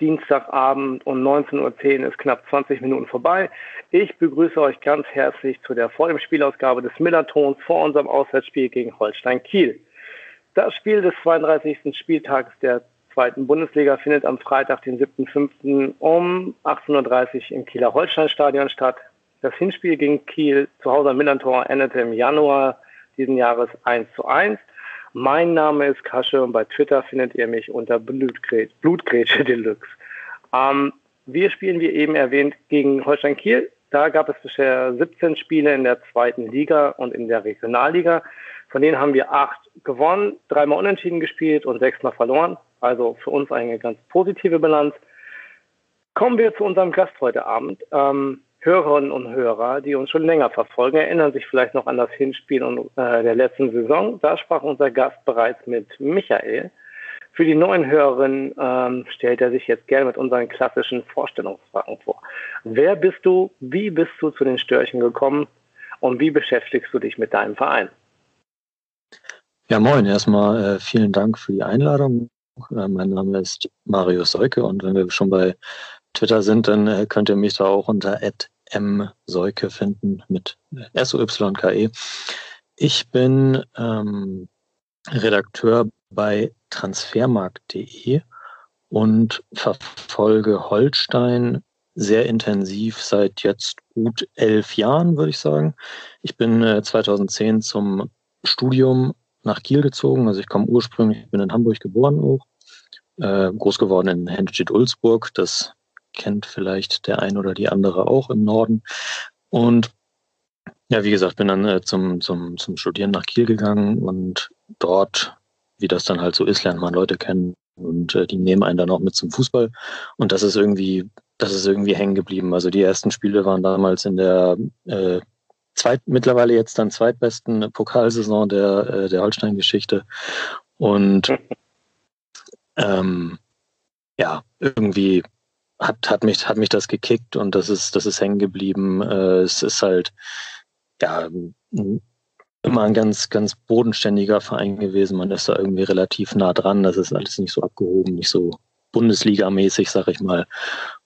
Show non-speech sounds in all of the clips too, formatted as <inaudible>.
Dienstagabend und 19.10 Uhr ist knapp 20 Minuten vorbei. Ich begrüße euch ganz herzlich zu der vor dem Spielausgabe des Millertons vor unserem Auswärtsspiel gegen Holstein Kiel. Das Spiel des 32. Spieltags der zweiten Bundesliga findet am Freitag, den 7.5. um 18.30 Uhr im Kieler Holstein-Stadion statt. Das Hinspiel gegen Kiel zu Hause am Millantor endete im Januar diesen Jahres 1 zu 1. Mein Name ist Kasche und bei Twitter findet ihr mich unter Blutgrätsche, Deluxe. Ähm, wir spielen, wie eben erwähnt, gegen Holstein Kiel. Da gab es bisher 17 Spiele in der zweiten Liga und in der Regionalliga. Von denen haben wir acht gewonnen, dreimal unentschieden gespielt und sechsmal verloren. Also für uns eine ganz positive Bilanz. Kommen wir zu unserem Gast heute Abend. Ähm, Hörerinnen und Hörer, die uns schon länger verfolgen, erinnern sich vielleicht noch an das Hinspiel äh, der letzten Saison. Da sprach unser Gast bereits mit Michael. Für die neuen Hörerinnen ähm, stellt er sich jetzt gerne mit unseren klassischen Vorstellungsfragen vor. Wer bist du? Wie bist du zu den Störchen gekommen? Und wie beschäftigst du dich mit deinem Verein? Ja, moin. Erstmal äh, vielen Dank für die Einladung. Äh, mein Name ist Marius Seuke und wenn wir schon bei Twitter sind, dann äh, könnt ihr mich da auch unter mseuke finden mit S-O-Y-K-E. Ich bin ähm, Redakteur bei transfermarkt.de und verfolge Holstein sehr intensiv seit jetzt gut elf Jahren, würde ich sagen. Ich bin äh, 2010 zum Studium nach Kiel gezogen. Also ich komme ursprünglich, ich bin in Hamburg geboren auch, äh, groß geworden in Henstedt-Ulzburg. Das kennt vielleicht der ein oder die andere auch im Norden. Und ja, wie gesagt, bin dann äh, zum, zum, zum Studieren nach Kiel gegangen und dort, wie das dann halt so ist, lernt man Leute kennen und äh, die nehmen einen dann auch mit zum Fußball. Und das ist irgendwie, das ist irgendwie hängen geblieben. Also die ersten Spiele waren damals in der äh, zweit, mittlerweile jetzt dann zweitbesten Pokalsaison der, äh, der Holstein-Geschichte. Und ähm, ja, irgendwie hat, hat, mich, hat mich das gekickt und das ist, das ist hängen geblieben. Äh, es ist halt, ja, immer ein ganz, ganz bodenständiger Verein gewesen. Man ist da irgendwie relativ nah dran. Das ist alles nicht so abgehoben, nicht so Bundesliga-mäßig, sag ich mal.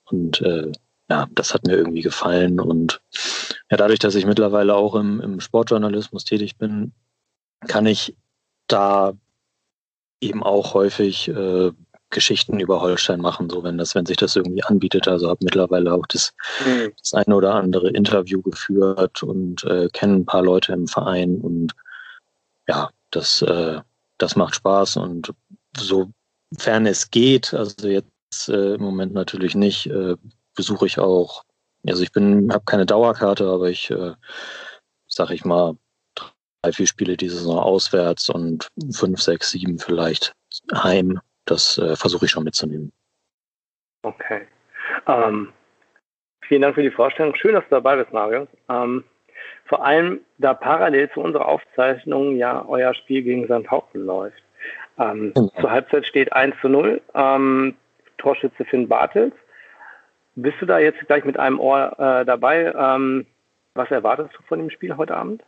Und äh, ja, das hat mir irgendwie gefallen. Und ja, dadurch, dass ich mittlerweile auch im, im Sportjournalismus tätig bin, kann ich da eben auch häufig äh, Geschichten über Holstein machen, so wenn das, wenn sich das irgendwie anbietet. Also habe mittlerweile auch das, mhm. das eine oder andere Interview geführt und äh, kenne ein paar Leute im Verein und ja, das, äh, das macht Spaß und sofern es geht, also jetzt äh, im Moment natürlich nicht, äh, besuche ich auch, also ich bin, habe keine Dauerkarte, aber ich, äh, sag ich mal, drei, vier Spiele diese Saison auswärts und fünf, sechs, sieben vielleicht heim das äh, versuche ich schon mitzunehmen. Okay. Ähm, vielen Dank für die Vorstellung. Schön, dass du dabei bist, Mario. Ähm, vor allem, da parallel zu unserer Aufzeichnung ja euer Spiel gegen Sandhausen läuft. Ähm, genau. Zur Halbzeit steht 1 zu 0. Ähm, Torschütze Finn Bartels. Bist du da jetzt gleich mit einem Ohr äh, dabei? Ähm, was erwartest du von dem Spiel heute Abend?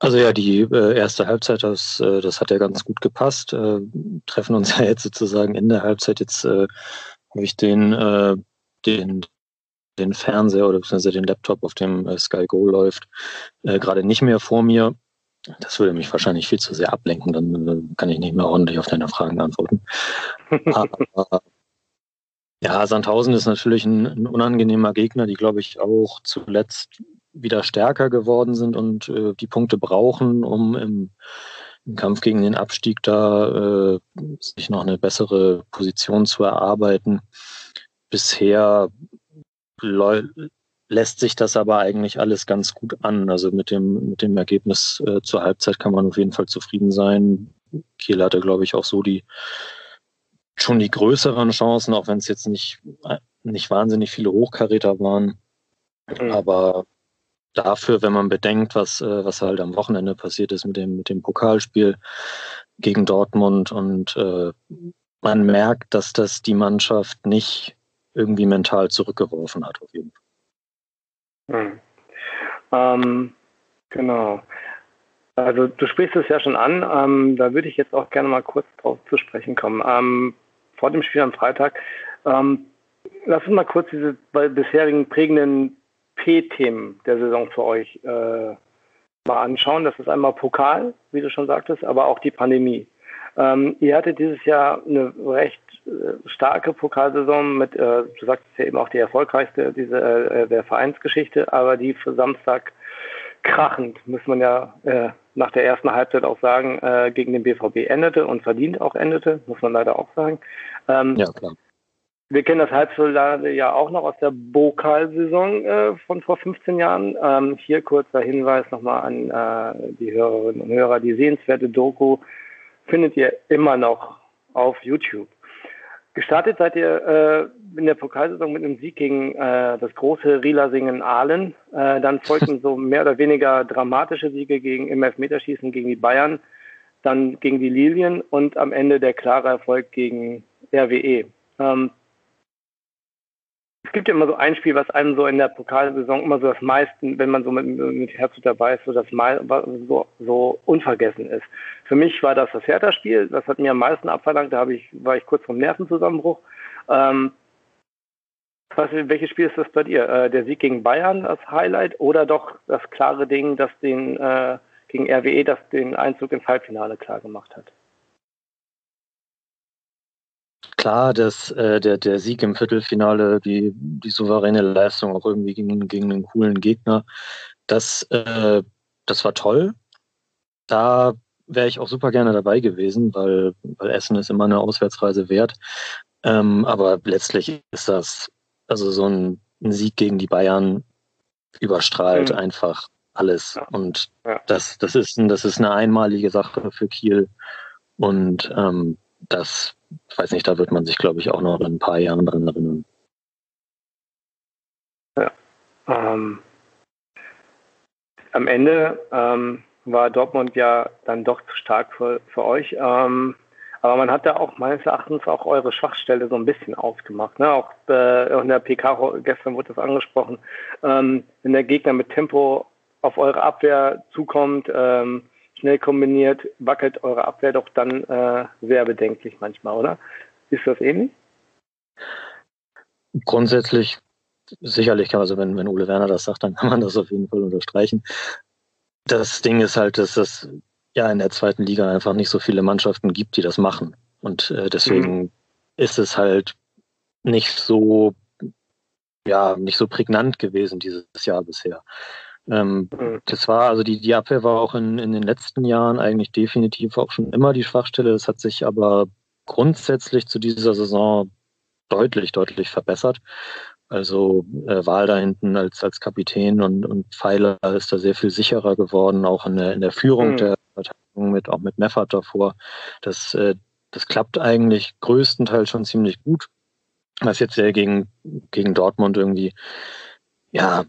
Also ja, die äh, erste Halbzeit, das, äh, das hat ja ganz gut gepasst. Äh, treffen uns <laughs> ja jetzt sozusagen in der Halbzeit. Jetzt äh, habe ich den, äh, den, den Fernseher oder beziehungsweise den Laptop, auf dem äh, Sky Go läuft, äh, gerade nicht mehr vor mir. Das würde mich wahrscheinlich viel zu sehr ablenken, dann äh, kann ich nicht mehr ordentlich auf deine Fragen antworten. <laughs> Aber ja, Sandhausen ist natürlich ein, ein unangenehmer Gegner, die glaube ich auch zuletzt wieder stärker geworden sind und äh, die Punkte brauchen, um im, im Kampf gegen den Abstieg da äh, sich noch eine bessere Position zu erarbeiten. Bisher lässt sich das aber eigentlich alles ganz gut an. Also mit dem, mit dem Ergebnis äh, zur Halbzeit kann man auf jeden Fall zufrieden sein. Kiel hatte, glaube ich, auch so die schon die größeren Chancen, auch wenn es jetzt nicht, nicht wahnsinnig viele Hochkaräter waren. Mhm. Aber dafür, wenn man bedenkt, was, äh, was halt am Wochenende passiert ist mit dem, mit dem Pokalspiel gegen Dortmund und äh, man merkt, dass das die Mannschaft nicht irgendwie mental zurückgeworfen hat, auf jeden Fall. Hm. Ähm, genau. Also du sprichst es ja schon an, ähm, da würde ich jetzt auch gerne mal kurz drauf zu sprechen kommen. Ähm, vor dem Spiel am Freitag, ähm, lass uns mal kurz diese bisherigen prägenden P-Themen der Saison für euch äh, mal anschauen. Das ist einmal Pokal, wie du schon sagtest, aber auch die Pandemie. Ähm, ihr hattet dieses Jahr eine recht äh, starke Pokalsaison mit, äh, du sagtest ja eben auch die erfolgreichste diese, äh, der Vereinsgeschichte, aber die für Samstag krachend, muss man ja äh, nach der ersten Halbzeit auch sagen, äh, gegen den BVB endete und verdient auch endete, muss man leider auch sagen. Ähm, ja, klar. Wir kennen das Halbfinale ja auch noch aus der Pokalsaison äh, von vor 15 Jahren. Ähm, hier kurzer Hinweis nochmal an äh, die Hörerinnen und Hörer. Die sehenswerte Doku findet ihr immer noch auf YouTube. Gestartet seid ihr äh, in der Pokalsaison mit einem Sieg gegen äh, das große Rielasingen Aalen. Äh, dann folgten so <laughs> mehr oder weniger dramatische Siege gegen im Elfmeterschießen gegen die Bayern, dann gegen die Lilien und am Ende der klare Erfolg gegen RWE. Ähm, es gibt ja immer so ein Spiel, was einem so in der Pokalsaison immer so das meisten, wenn man so mit, mit Herzog dabei ist, so das so, so unvergessen ist. Für mich war das das Hertha-Spiel, das hat mir am meisten abverlangt, da habe ich, war ich kurz vom Nervenzusammenbruch. Ähm, was, welches Spiel ist das bei dir? Äh, der Sieg gegen Bayern als Highlight oder doch das klare Ding, das den äh, gegen RWE, das den Einzug ins Halbfinale klar gemacht hat? Klar, dass äh, der, der Sieg im Viertelfinale, die, die souveräne Leistung auch irgendwie gegen, gegen einen coolen Gegner, das, äh, das war toll. Da wäre ich auch super gerne dabei gewesen, weil, weil Essen ist immer eine Auswärtsreise wert. Ähm, aber letztlich ist das, also so ein, ein Sieg gegen die Bayern überstrahlt mhm. einfach alles. Ja. Und ja. Das, das, ist, das ist eine einmalige Sache für Kiel. Und ähm, das ich weiß nicht, da wird man sich, glaube ich, auch noch in ein paar Jahren dran erinnern. Ja. Ähm, am Ende ähm, war Dortmund ja dann doch zu stark für, für euch. Ähm, aber man hat da auch meines Erachtens auch eure Schwachstelle so ein bisschen ausgemacht. Ne? Auch äh, in der PK gestern wurde das angesprochen. Ähm, wenn der Gegner mit Tempo auf eure Abwehr zukommt, ähm, schnell kombiniert, wackelt eure Abwehr doch dann äh, sehr bedenklich manchmal, oder? Ist das ähnlich? Grundsätzlich sicherlich kann also wenn, wenn Ole Werner das sagt, dann kann man das auf jeden Fall unterstreichen. Das Ding ist halt, dass es ja in der zweiten Liga einfach nicht so viele Mannschaften gibt, die das machen. Und äh, deswegen mhm. ist es halt nicht so, ja, nicht so prägnant gewesen dieses Jahr bisher. Ähm, mhm. Das war, also die, die Abwehr war auch in, in den letzten Jahren eigentlich definitiv auch schon immer die Schwachstelle. Das hat sich aber grundsätzlich zu dieser Saison deutlich, deutlich verbessert. Also äh, Wahl da hinten als, als Kapitän und, und Pfeiler ist da sehr viel sicherer geworden, auch in der, in der Führung mhm. der Verteidigung mit, auch mit Meffert davor. Das, äh, das klappt eigentlich größtenteils schon ziemlich gut. Was jetzt ja gegen, gegen Dortmund irgendwie ja,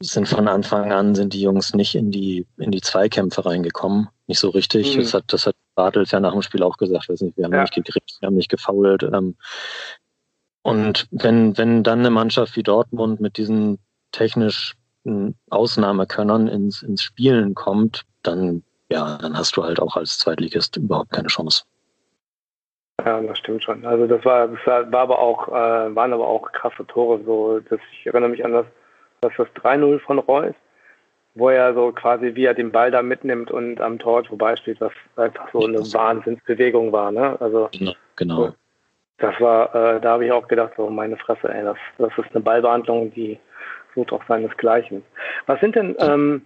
sind von Anfang an sind die Jungs nicht in die, in die Zweikämpfe reingekommen. Nicht so richtig. Mhm. Das hat, das hat Bartels ja nach dem Spiel auch gesagt. Weiß nicht, wir haben ja. nicht gekriegt, wir haben nicht gefault. Ähm. und wenn, wenn dann eine Mannschaft wie Dortmund mit diesen technisch Ausnahmekönnern ins, ins Spielen kommt, dann, ja, dann hast du halt auch als Zweitligist überhaupt keine Chance. Ja, das stimmt schon. Also das war, das war aber auch, äh, waren aber auch krasse Tore. So, dass ich erinnere mich an das das ist das 3-0 von Reus, wo er so quasi, wie er den Ball da mitnimmt und am Tor vorbeisteht, was einfach so eine Wahnsinnsbewegung war. Ne? Also, genau. genau. Das war, äh, da habe ich auch gedacht, so meine Fresse, ey, das, das ist eine Ballbehandlung, die sucht auch seinesgleichen. Was sind denn, ähm,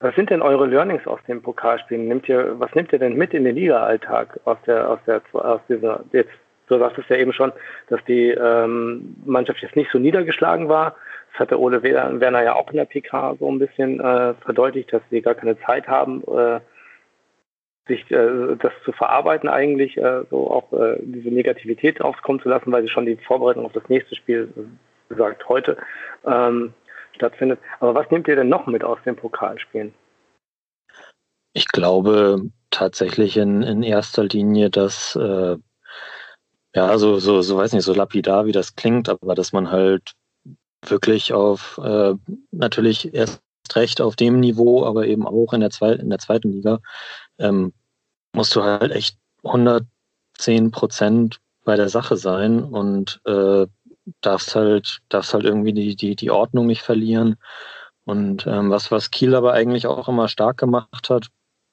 was sind denn eure Learnings aus dem Pokalspielen? Nimmt ihr, was nehmt ihr denn mit in den Liga-Alltag aus der, aus der, aus dieser, jetzt, du sagtest ja eben schon, dass die ähm, Mannschaft jetzt nicht so niedergeschlagen war. Das hatte Ole Werner ja auch in der PK so ein bisschen äh, verdeutlicht, dass sie gar keine Zeit haben, äh, sich äh, das zu verarbeiten eigentlich, äh, so auch äh, diese Negativität aufkommen zu lassen, weil sie schon die Vorbereitung auf das nächste Spiel, wie gesagt, heute ähm, stattfindet. Aber was nehmt ihr denn noch mit aus den Pokalspielen? Ich glaube tatsächlich in, in erster Linie, dass äh, ja, so, so, so weiß nicht, so lapidar, wie das klingt, aber dass man halt wirklich auf äh, natürlich erst recht auf dem Niveau, aber eben auch in der, Zwei in der zweiten Liga, ähm, musst du halt echt 110 Prozent bei der Sache sein und äh, darfst halt, darfst halt irgendwie die, die, die Ordnung nicht verlieren. Und ähm, was, was Kiel aber eigentlich auch immer stark gemacht hat,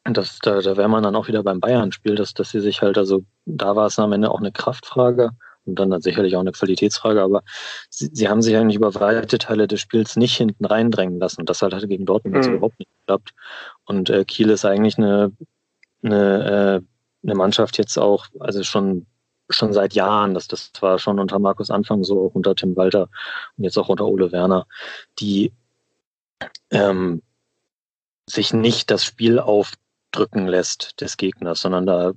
das, da, da wäre man dann auch wieder beim Bayern-Spiel, dass, dass sie sich halt, also da war es am Ende auch eine Kraftfrage und dann, dann sicherlich auch eine Qualitätsfrage, aber sie, sie haben sich eigentlich über weite Teile des Spiels nicht hinten reindrängen lassen. Das halt, gegen Dortmund mhm. überhaupt nicht geklappt. Und äh, Kiel ist eigentlich eine, eine, äh, eine Mannschaft jetzt auch, also schon schon seit Jahren, das, das war schon unter Markus Anfang so, auch unter Tim Walter und jetzt auch unter Ole Werner, die ähm, sich nicht das Spiel aufdrücken lässt des Gegners, sondern da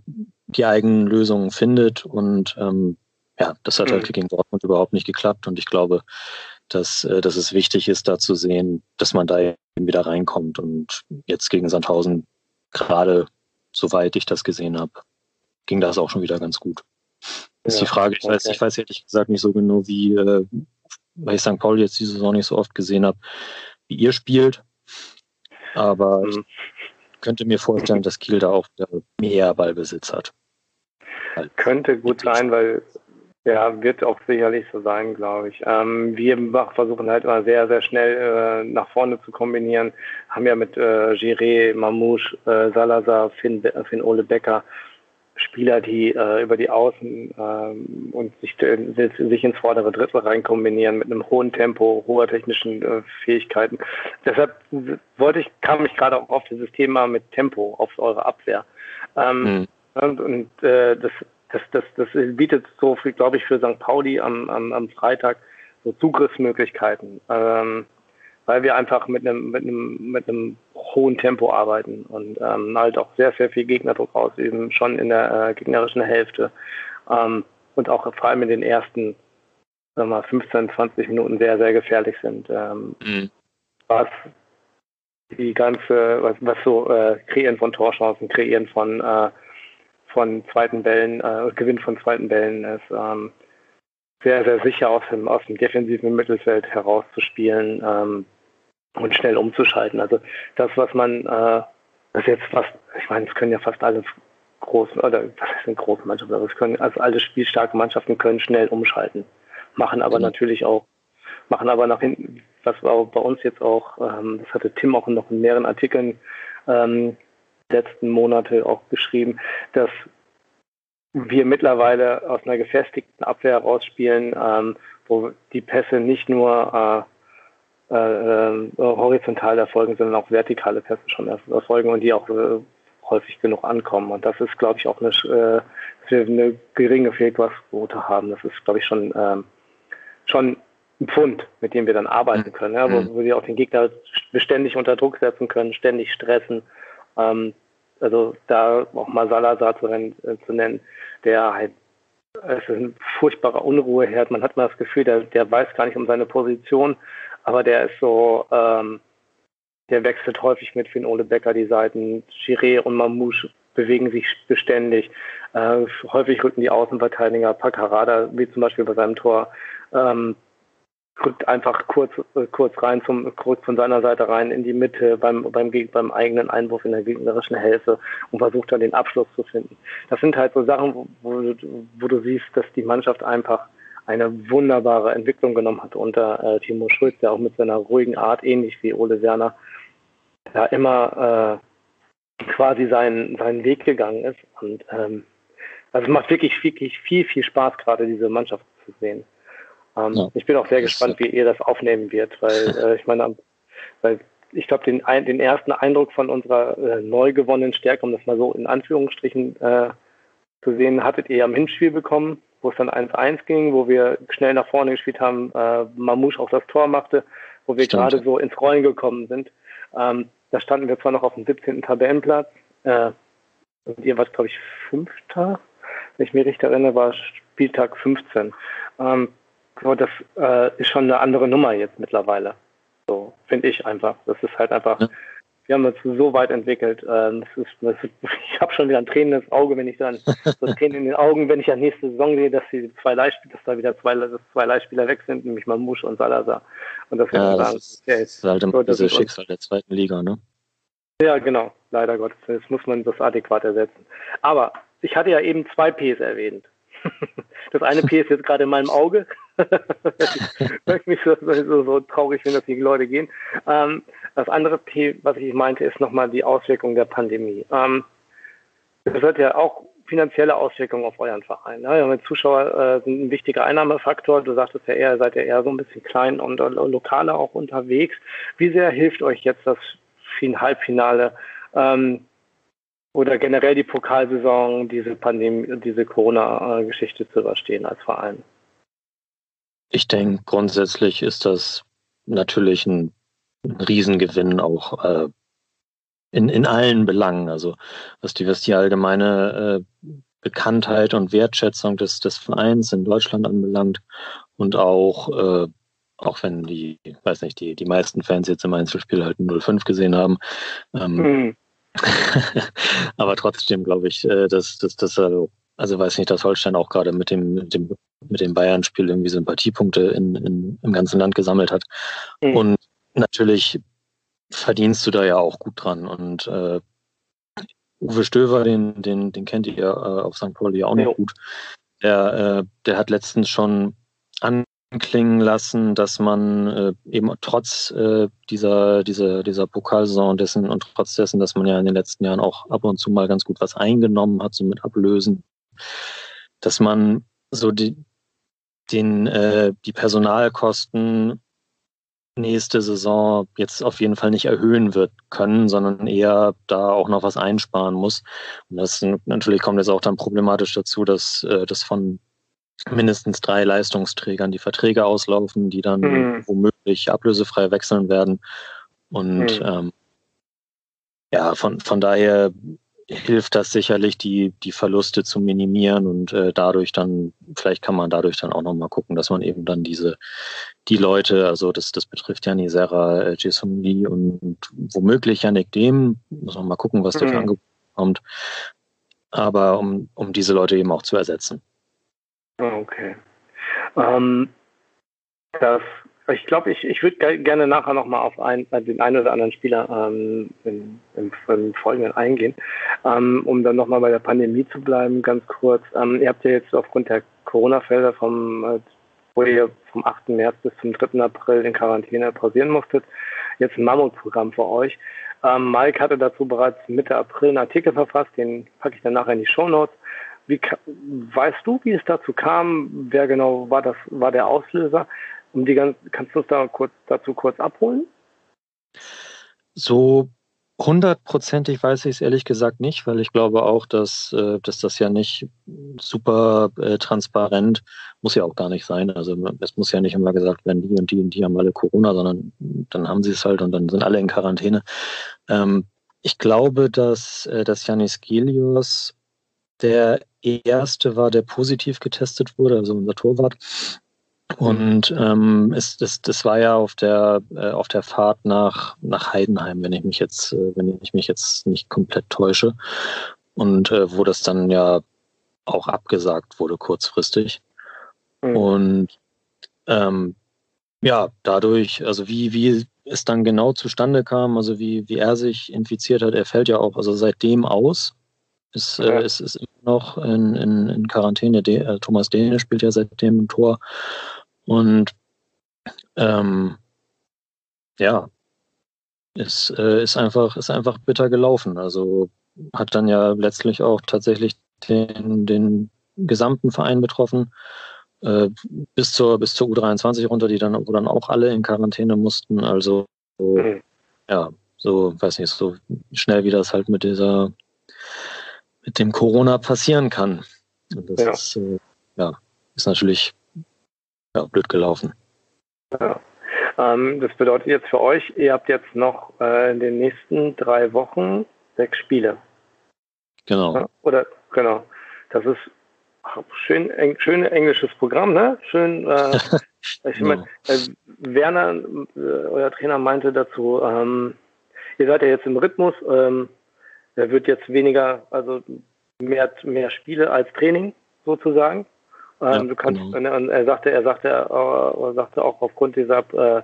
die eigenen Lösungen findet und ähm, ja, das hat halt mhm. halt gegen Dortmund überhaupt nicht geklappt und ich glaube, dass, äh, dass es wichtig ist, da zu sehen, dass man da eben wieder reinkommt und jetzt gegen Sandhausen gerade, soweit ich das gesehen habe, ging das auch schon wieder ganz gut. Das ist ja, die Frage. Ich okay. weiß, ich weiß ehrlich gesagt nicht so genau, wie, äh, weil ich St. Paul jetzt diese Saison nicht so oft gesehen habe, wie ihr spielt. Aber mhm. ich könnte mir vorstellen, dass Kiel da auch mehr Ballbesitz hat. Könnte gut sein, weil ja, wird auch sicherlich so sein, glaube ich. Ähm, wir versuchen halt immer sehr, sehr schnell äh, nach vorne zu kombinieren. Haben ja mit äh, Giré, Mamouche, äh, Salazar, Finn, Finn Ole Becker Spieler, die äh, über die Außen ähm, und sich, äh, sich ins vordere Drittel reinkombinieren mit einem hohen Tempo, hoher technischen äh, Fähigkeiten. Deshalb wollte ich, kam ich gerade auch auf dieses Thema mit Tempo, auf eure Abwehr. Ähm, mhm. Und, und äh, das, das, das, das bietet so viel, glaube ich, für St. Pauli am, am, am Freitag so Zugriffsmöglichkeiten. Ähm, weil wir einfach mit einem, mit einem, mit einem hohen Tempo arbeiten und ähm, halt auch sehr, sehr viel Gegnerdruck ausüben, schon in der äh, gegnerischen Hälfte ähm, und auch vor allem in den ersten sagen wir mal, 15, 20 Minuten sehr, sehr gefährlich sind. Ähm, mhm. Was die ganze, was, was so äh, Kreieren von Torchancen, Kreieren von, äh, von zweiten Bällen, äh, Gewinn von zweiten Bällen ist, ähm, sehr, sehr sicher aus dem, aus dem defensiven Mittelfeld herauszuspielen. Ähm, und schnell umzuschalten. Also das, was man, äh, das jetzt fast, ich meine, es können ja fast alle großen, oder was heißt denn große Mannschaften, aber es können, also alle spielstarke Mannschaften können schnell umschalten, machen aber mhm. natürlich auch, machen aber nach hinten, was war bei uns jetzt auch, ähm, das hatte Tim auch noch in mehreren Artikeln ähm, letzten Monate auch geschrieben, dass wir mittlerweile aus einer gefestigten Abwehr rausspielen, ähm, wo die Pässe nicht nur äh, äh, äh, horizontal erfolgen, sondern auch vertikale Pässe schon erfolgen und die auch äh, häufig genug ankommen. Und das ist, glaube ich, auch eine, äh, dass wir eine geringe Fehlpassquote haben. Das ist, glaube ich, schon, ähm, schon ein Pfund, mit dem wir dann arbeiten können, ja, wo, mhm. wo wir auch den Gegner beständig unter Druck setzen können, ständig stressen. Ähm, also da auch mal Salazar zu, äh, zu nennen, der halt es ist ein furchtbarer Unruheherd. Man hat mal das Gefühl, der, der weiß gar nicht um seine Position aber der ist so, ähm, der wechselt häufig mit Finn Ole Becker die Seiten. Chiré und Mamouche bewegen sich beständig. Äh, häufig rücken die Außenverteidiger, Paccarada, wie zum Beispiel bei seinem Tor, ähm, rückt einfach kurz, äh, kurz rein zum, kurz von seiner Seite rein in die Mitte beim, beim, beim eigenen Einwurf in der gegnerischen Hälfte und versucht dann den Abschluss zu finden. Das sind halt so Sachen, wo, wo, wo du siehst, dass die Mannschaft einfach eine wunderbare Entwicklung genommen hat unter äh, Timo Schulz, der auch mit seiner ruhigen Art, ähnlich wie Ole Werner, da immer äh, quasi seinen, seinen Weg gegangen ist. Und ähm, also es macht wirklich, wirklich viel, viel Spaß, gerade diese Mannschaft zu sehen. Ähm, ja, ich bin auch sehr gespannt, wie ihr das aufnehmen wird, weil <laughs> äh, ich meine, weil ich glaube, den, den ersten Eindruck von unserer äh, neu gewonnenen Stärke, um das mal so in Anführungsstrichen äh, zu sehen, hattet ihr am Hinspiel bekommen wo es dann 1-1 ging, wo wir schnell nach vorne gespielt haben, äh, Mamouche auch das Tor machte, wo wir gerade so ins Rollen gekommen sind. Ähm, da standen wir zwar noch auf dem 17. Tabellenplatz, äh, und ihr wart, glaube ich, Fünfter, wenn ich mich richtig erinnere, war Spieltag 15. Ähm, so, das äh, ist schon eine andere Nummer jetzt mittlerweile. So, finde ich einfach. Das ist halt einfach, ja. Wir haben uns so weit entwickelt. Ähm, das ist, das ist, <laughs> ich habe schon wieder ein Tränen ins Auge, wenn ich dann <laughs> so Tränen in den Augen, wenn ich an nächste Saison sehe, dass die zwei Leihspieler, dass da wieder zwei, dass zwei Leihspieler weg sind, nämlich Mamouche und Salazar. Und das, ja, das sagen, ist, okay, ist halt immer dieses Schicksal der zweiten Liga, ne? Ja, genau. Leider Gottes. Jetzt muss man das adäquat ersetzen. Aber ich hatte ja eben zwei Ps erwähnt. <laughs> Das eine P ist jetzt gerade in meinem Auge. ich mich so, so, so, traurig, wenn das die Leute gehen. Ähm, das andere P, was ich meinte, ist nochmal die Auswirkung der Pandemie. Ähm, das hat ja auch finanzielle Auswirkungen auf euren Verein. Ne? Zuschauer äh, sind ein wichtiger Einnahmefaktor. Du sagtest ja eher, seid ihr eher so ein bisschen klein und äh, lokaler auch unterwegs. Wie sehr hilft euch jetzt das Halbfinale ähm, oder generell die Pokalsaison, diese Pandemie, diese Corona-Geschichte zu überstehen als Verein? Ich denke, grundsätzlich ist das natürlich ein, ein Riesengewinn auch äh, in, in allen Belangen. Also was die, was die allgemeine äh, Bekanntheit und Wertschätzung des, des Vereins in Deutschland anbelangt und auch äh, auch wenn die, weiß nicht, die, die meisten Fans jetzt im Einzelspiel halt 0-5 gesehen haben. Ähm, mhm. <laughs> aber trotzdem glaube ich, äh, dass, dass, dass also, also weiß nicht, dass Holstein auch gerade mit dem, mit dem, mit dem Bayern-Spiel irgendwie Sympathiepunkte in, in, im ganzen Land gesammelt hat. Mhm. Und natürlich verdienst du da ja auch gut dran. Und äh, Uwe Stöver, den, den, den kennt ihr ja äh, auf St. Pauli auch noch ja. gut. Der, äh, der hat letztens schon an klingen lassen, dass man äh, eben trotz äh, dieser, dieser, dieser Pokalsaison dessen und trotz dessen, dass man ja in den letzten Jahren auch ab und zu mal ganz gut was eingenommen hat, so mit Ablösen, dass man so die, den, äh, die Personalkosten nächste Saison jetzt auf jeden Fall nicht erhöhen wird können, sondern eher da auch noch was einsparen muss. Und das natürlich kommt jetzt auch dann problematisch dazu, dass äh, das von mindestens drei Leistungsträgern die Verträge auslaufen, die dann mhm. womöglich ablösefrei wechseln werden. Und mhm. ähm, ja, von, von daher hilft das sicherlich, die, die Verluste zu minimieren und äh, dadurch dann, vielleicht kann man dadurch dann auch nochmal gucken, dass man eben dann diese, die Leute, also das, das betrifft ja Nisera, äh, Jason Lee und, und womöglich Yannick Dem, muss man mal gucken, was mhm. da für Angebot kommt. Aber um, um diese Leute eben auch zu ersetzen. Okay. Ähm, das, ich glaube, ich, ich würde gerne nachher nochmal auf ein, äh, den einen oder anderen Spieler ähm, im, im, Folgenden eingehen, ähm, um dann nochmal bei der Pandemie zu bleiben, ganz kurz. Ähm, ihr habt ja jetzt aufgrund der Corona-Fälle vom, äh, wo ihr vom 8. März bis zum 3. April in Quarantäne pausieren musstet, jetzt ein Mammutprogramm für euch. Ähm, Mike hatte dazu bereits Mitte April einen Artikel verfasst, den packe ich dann nachher in die Show Notes. Wie, weißt du, wie es dazu kam? Wer genau war das, war der Auslöser? Um die ganz, kannst du uns da kurz, dazu kurz abholen? So hundertprozentig weiß ich es ehrlich gesagt nicht, weil ich glaube auch, dass, äh, dass das ja nicht super äh, transparent muss ja auch gar nicht sein. Also es muss ja nicht immer gesagt werden, die und die und die haben alle Corona, sondern dann haben sie es halt und dann sind alle in Quarantäne. Ähm, ich glaube, dass, äh, dass Janis Gelios der erste war, der positiv getestet wurde, also unser Torwart. Und ähm, es, das, das war ja auf der äh, auf der Fahrt nach nach Heidenheim, wenn ich mich jetzt äh, wenn ich mich jetzt nicht komplett täusche. Und äh, wo das dann ja auch abgesagt wurde kurzfristig. Mhm. und ähm, ja dadurch also wie wie es dann genau zustande kam also wie wie er sich infiziert hat er fällt ja auch also seitdem aus ist, äh, ist, ist immer noch in, in, in Quarantäne. De, äh, Thomas Dehne spielt ja seitdem im Tor. Und ähm, ja, ist, äh, ist, einfach, ist einfach bitter gelaufen. Also hat dann ja letztlich auch tatsächlich den, den gesamten Verein betroffen. Äh, bis zur bis zur U23 runter, die dann, wo dann auch alle in Quarantäne mussten. Also so, mhm. ja, so, weiß nicht, so schnell wie das halt mit dieser mit dem Corona passieren kann. Und das ja. Ist, äh, ja, ist natürlich ja, blöd gelaufen. Ja. Ähm, das bedeutet jetzt für euch, ihr habt jetzt noch äh, in den nächsten drei Wochen sechs Spiele. Genau. Oder genau. Das ist schön, eng, schön englisches Programm, ne? Schön. Äh, <laughs> ich mein, äh, Werner, äh, euer Trainer, meinte dazu, ähm, ihr seid ja jetzt im Rhythmus. Ähm, er wird jetzt weniger, also mehr, mehr Spiele als Training sozusagen. Ähm, ja, du kannst, genau. er sagte, er sagte, er sagte auch aufgrund dieser äh,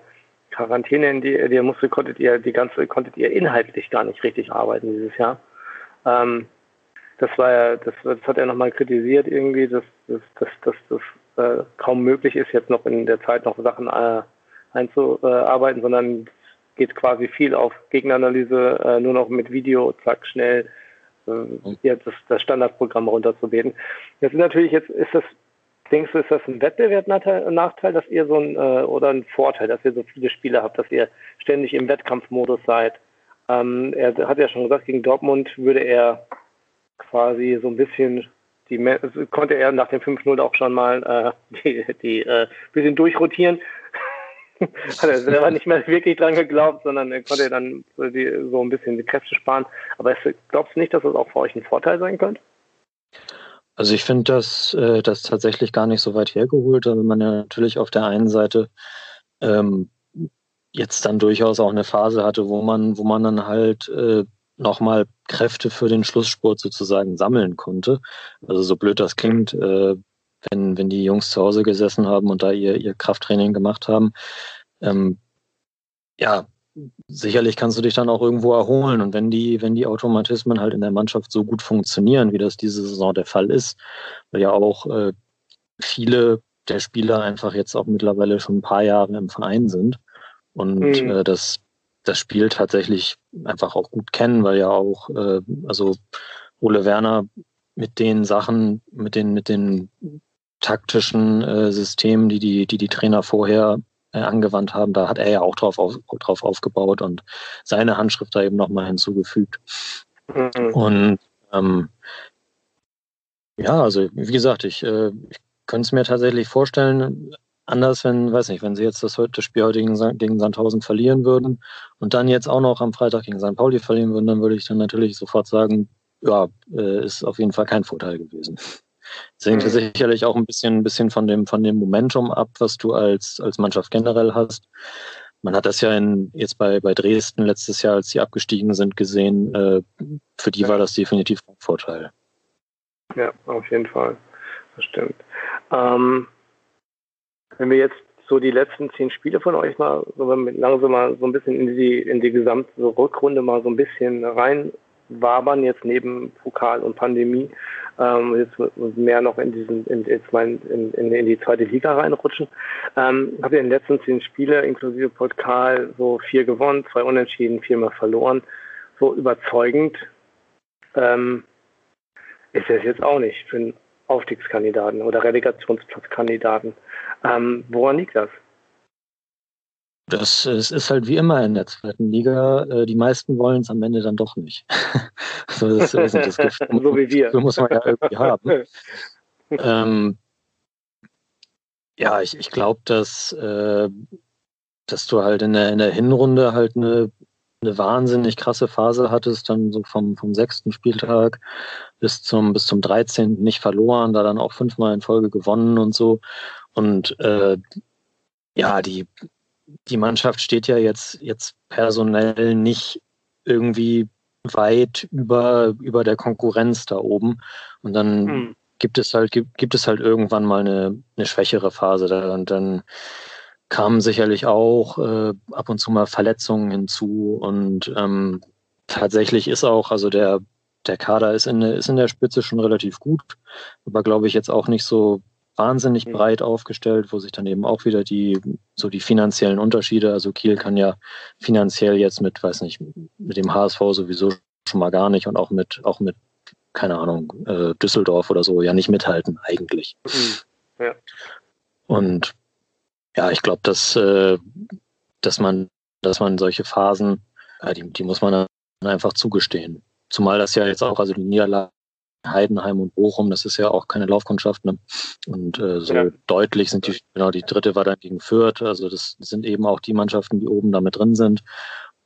Quarantäne, in die, die musste, konntet ihr die ganze, konntet ihr inhaltlich gar nicht richtig arbeiten dieses Jahr. Ähm, das war ja, das, das hat er nochmal kritisiert irgendwie, dass das, das, das, das äh, kaum möglich ist, jetzt noch in der Zeit noch Sachen äh, einzuarbeiten, sondern geht quasi viel auf Gegneranalyse, äh, nur noch mit Video, zack, schnell äh, jetzt das, das Standardprogramm runterzubeten. Jetzt ist natürlich jetzt ist das Denkst du, ist das ein Wettbewerbsnachteil, dass ihr so ein, äh, oder ein Vorteil, dass ihr so viele Spiele habt, dass ihr ständig im Wettkampfmodus seid? Ähm, er hat ja schon gesagt, gegen Dortmund würde er quasi so ein bisschen, die, konnte er nach dem 5-0 auch schon mal äh, <laughs> die, die äh, bisschen durchrotieren. <laughs> hat er selber <laughs> nicht mehr wirklich dran geglaubt, sondern er konnte dann so, die, so ein bisschen die Kräfte sparen. Aber glaubst du nicht, dass das auch für euch ein Vorteil sein könnte? Also ich finde das, äh, das tatsächlich gar nicht so weit hergeholt, weil man ja natürlich auf der einen Seite ähm, jetzt dann durchaus auch eine Phase hatte, wo man, wo man dann halt äh, nochmal Kräfte für den Schlusssport sozusagen sammeln konnte. Also so blöd das klingt, äh, wenn, wenn die Jungs zu Hause gesessen haben und da ihr, ihr Krafttraining gemacht haben. Ähm, ja, sicherlich kannst du dich dann auch irgendwo erholen. Und wenn die, wenn die Automatismen halt in der Mannschaft so gut funktionieren, wie das diese Saison der Fall ist, weil ja auch äh, viele der Spieler einfach jetzt auch mittlerweile schon ein paar Jahre im Verein sind und mhm. äh, das, das Spiel tatsächlich einfach auch gut kennen, weil ja auch, äh, also Ole Werner mit den Sachen, mit den, mit den taktischen äh, Systemen, die die, die die Trainer vorher äh, angewandt haben, da hat er ja auch drauf, auf, drauf aufgebaut und seine Handschrift da eben nochmal hinzugefügt. Mhm. Und ähm, ja, also wie gesagt, ich, äh, ich könnte es mir tatsächlich vorstellen, anders, wenn, weiß nicht, wenn sie jetzt das, heute, das Spiel heute gegen, gegen Sandhausen verlieren würden und dann jetzt auch noch am Freitag gegen St. Pauli verlieren würden, dann würde ich dann natürlich sofort sagen, ja, äh, ist auf jeden Fall kein Vorteil gewesen. Das hängt mhm. sicherlich auch ein bisschen, ein bisschen von dem, von dem Momentum ab, was du als, als Mannschaft generell hast. Man hat das ja in, jetzt bei, bei Dresden letztes Jahr, als sie abgestiegen sind, gesehen. Äh, für die ja. war das definitiv ein Vorteil. Ja, auf jeden Fall. Das stimmt. Ähm, wenn wir jetzt so die letzten zehn Spiele von euch mal so langsam mal so ein bisschen in die, in die gesamte Rückrunde mal so ein bisschen rein wabern, jetzt neben Pokal und Pandemie, ähm, jetzt mehr noch in diesen, in, jetzt mal in, in, in die zweite Liga reinrutschen. Ähm, habe in den letzten zehn Spiele inklusive Pokal so vier gewonnen, zwei unentschieden, viermal verloren. So überzeugend ähm, ist es jetzt auch nicht für einen Aufstiegskandidaten oder Relegationsplatzkandidaten. Ähm, woran liegt das? Das es ist halt wie immer in der zweiten Liga. Äh, die meisten wollen es am Ende dann doch nicht. <laughs> so, das, das, das Gefühl, <laughs> so wie wir. So muss man ja irgendwie haben. <laughs> ähm, ja, ich, ich glaube, dass, äh, dass du halt in der, in der Hinrunde halt eine, eine wahnsinnig krasse Phase hattest, dann so vom, vom sechsten Spieltag bis zum, bis zum 13. nicht verloren, da dann auch fünfmal in Folge gewonnen und so. Und äh, ja, die, die Mannschaft steht ja jetzt, jetzt personell nicht irgendwie weit über, über der Konkurrenz da oben. Und dann hm. gibt es halt, gibt, gibt es halt irgendwann mal eine, eine schwächere Phase da. Und dann kamen sicherlich auch äh, ab und zu mal Verletzungen hinzu. Und ähm, tatsächlich ist auch, also der, der Kader ist in, ist in der Spitze schon relativ gut, aber glaube ich jetzt auch nicht so wahnsinnig mhm. breit aufgestellt, wo sich dann eben auch wieder die, so die finanziellen Unterschiede, also Kiel kann ja finanziell jetzt mit, weiß nicht, mit dem HSV sowieso schon mal gar nicht und auch mit, auch mit, keine Ahnung, äh, Düsseldorf oder so ja nicht mithalten eigentlich. Mhm. Ja. Und ja, ich glaube, dass, äh, dass man, dass man solche Phasen, ja, die, die muss man dann einfach zugestehen. Zumal das ja jetzt auch, also die Niederlage Heidenheim und Bochum, das ist ja auch keine Laufkundschaft. Ne? Und äh, so ja. deutlich sind die, genau, die dritte war dann gegen Fürth. Also das sind eben auch die Mannschaften, die oben damit drin sind.